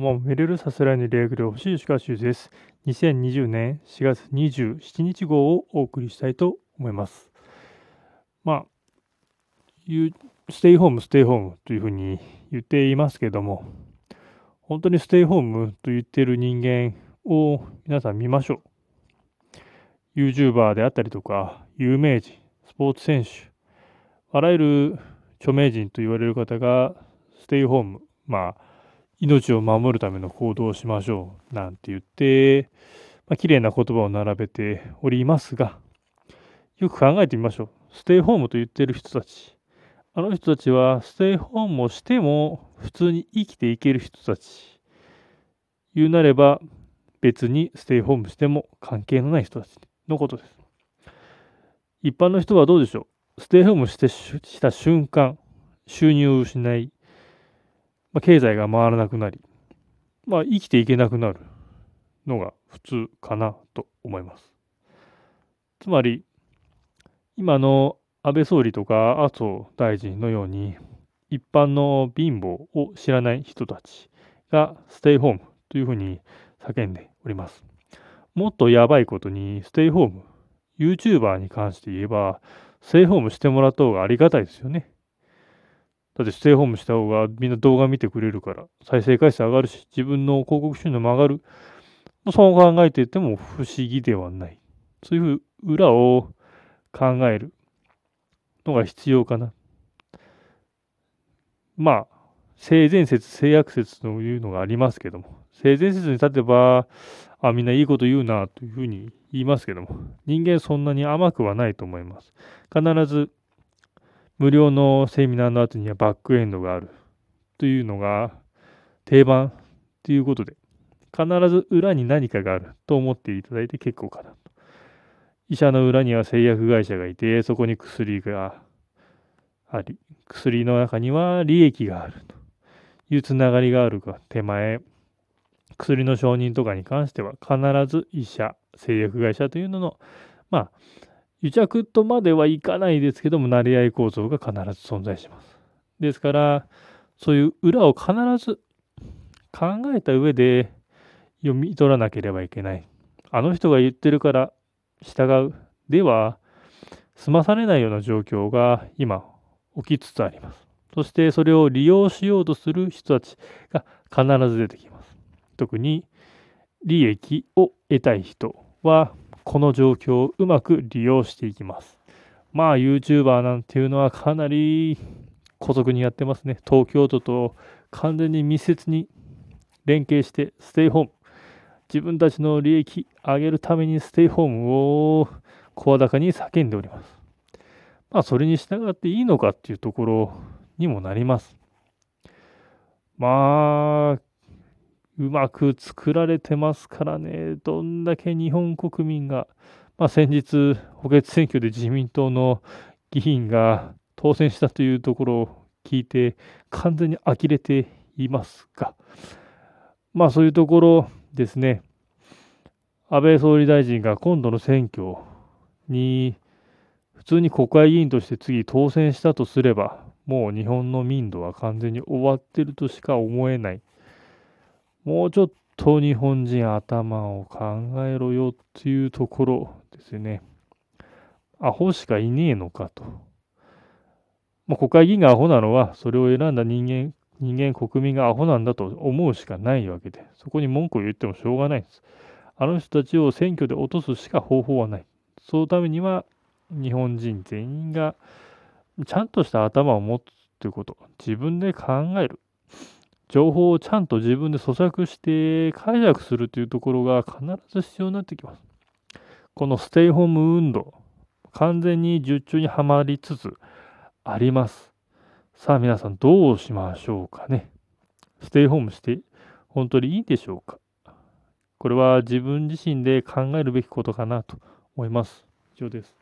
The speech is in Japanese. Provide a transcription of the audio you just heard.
もメレルさすらいにレーグル星石川修です。2020年4月27日号をお送りしたいと思います。まあ、ステイホーム、ステイホームというふうに言っていますけども、本当にステイホームと言っている人間を皆さん見ましょう。YouTuber であったりとか、有名人、スポーツ選手、あらゆる著名人と言われる方がステイホーム、まあ、命を守るための行動をしましょうなんて言って、まあ、綺麗な言葉を並べておりますが、よく考えてみましょう。ステイホームと言ってる人たち。あの人たちはステイホームをしても普通に生きていける人たち。言うなれば別にステイホームしても関係のない人たちのことです。一般の人はどうでしょう？ステイホームしてした瞬間、収入を失い、まあ、経済が回らなくなり、まあ、生きていけなくなるのが普通かなと思います。つまり、今の安倍総理とか麻生大臣のように、一般の貧乏を知らない人たちがステイホームというふうに叫んでおります。もっとやばいことに、ステイホーム、YouTuber に関して言えば、ステイホームしてもらった方がありがたいですよね。だってステイホームした方がみんな動画見てくれるから、再生回数上がるし、自分の広告収入も上がる。そう考えていても不思議ではない。そういう裏を考えるのが必要かな。まあ、性善説、性悪説というのがありますけども、性善説に立てば、あ、みんないいこと言うなというふうに言いますけども、人間そんなに甘くはないと思います。必ず無料のセミナーの後にはバックエンドがあるというのが定番ということで、必ず裏に何かがあると思っていただいて結構かなと。医者の裏には製薬会社がいて、そこに薬があり、薬の中には利益があるというつながりがあるが手前、薬の承認とかに関しては必ず医者、製薬会社というのの、まあ、癒着とまではいかないですけども、成り合い構造が必ず存在します。ですから、そういう裏を必ず考えた上で読み取らなければいけない。あの人が言ってるから従う。では、済まされないような状況が今起きつつあります。そしてそれを利用しようとする人たちが必ず出てきます。特に利益を得たい人はこの状況をうまく利用していきます。まあ YouTuber なんていうのはかなり孤独にやってますね。東京都と完全に密接に連携してステイホーム。自分たちの利益上げるためにステイホームを声高に叫んでおります。まあそれに従っていいのかっていうところにもなります。まあうまく作られてますからね、どんだけ日本国民が、まあ、先日、補欠選挙で自民党の議員が当選したというところを聞いて、完全に呆れていますが、まあそういうところですね、安倍総理大臣が今度の選挙に普通に国会議員として次当選したとすれば、もう日本の民度は完全に終わってるとしか思えない。もうちょっと日本人頭を考えろよっていうところですね。アホしかいねえのかと。まあ、国会議員がアホなのは、それを選んだ人間、人間、国民がアホなんだと思うしかないわけで、そこに文句を言ってもしょうがないんです。あの人たちを選挙で落とすしか方法はない。そのためには、日本人全員がちゃんとした頭を持つということ、自分で考える。情報をちゃんと自分で咀嚼して解釈するというところが必ず必要になってきます。このステイホーム運動、完全に術中にはまりつつあります。さあ皆さんどうしましょうかね。ステイホームして本当にいいでしょうかこれは自分自身で考えるべきことかなと思います。以上です。